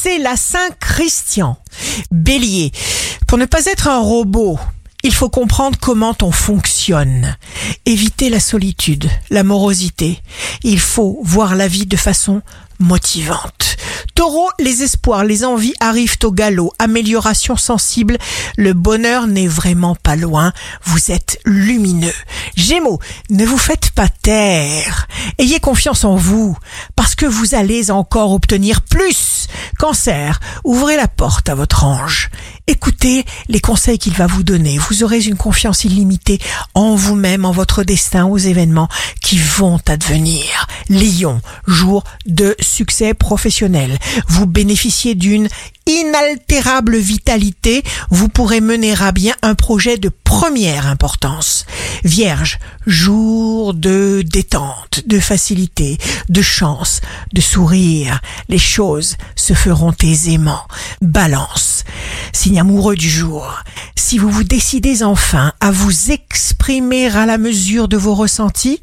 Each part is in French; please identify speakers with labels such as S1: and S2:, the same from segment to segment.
S1: c'est la Saint-Christian. Bélier, pour ne pas être un robot, il faut comprendre comment on fonctionne. Éviter la solitude, la morosité. Il faut voir la vie de façon motivante. Taureau, les espoirs, les envies arrivent au galop. Amélioration sensible, le bonheur n'est vraiment pas loin. Vous êtes lumineux. Gémeaux, ne vous faites pas taire. Ayez confiance en vous, parce que vous allez encore obtenir plus. Cancer, ouvrez la porte à votre ange. Écoutez les conseils qu'il va vous donner. Vous aurez une confiance illimitée en vous-même, en votre destin, aux événements qui vont advenir. Lion, jour de succès professionnel. Vous bénéficiez d'une inaltérable vitalité, vous pourrez mener à bien un projet de première importance. Vierge, jour de détente, de facilité, de chance, de sourire. Les choses se feront aisément. Balance, signe amoureux du jour. Si vous vous décidez enfin à vous exprimer à la mesure de vos ressentis,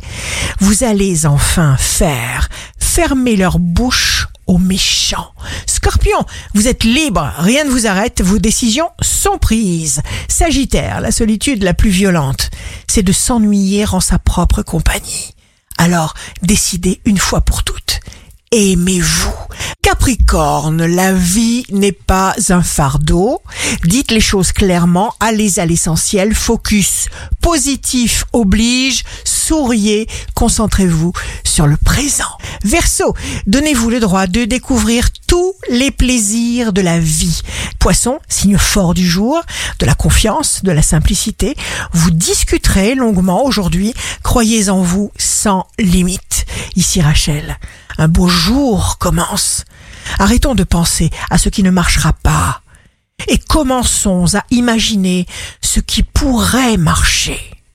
S1: vous allez enfin faire fermer leur bouche aux méchants. Scorpion, vous êtes libre, rien ne vous arrête, vos décisions sont prises. Sagittaire, la solitude la plus violente, c'est de s'ennuyer en sa propre compagnie. Alors, décidez une fois pour toutes. Aimez-vous. Capricorne, la vie n'est pas un fardeau. Dites les choses clairement, allez à l'essentiel, focus positif oblige, souriez, concentrez-vous sur le présent. Verseau, donnez-vous le droit de découvrir tous les plaisirs de la vie. Poisson, signe fort du jour, de la confiance, de la simplicité. Vous discuterez longuement aujourd'hui. Croyez en vous sans limite. Ici Rachel, un beau jour commence. Arrêtons de penser à ce qui ne marchera pas et commençons à imaginer ce qui pourrait marcher.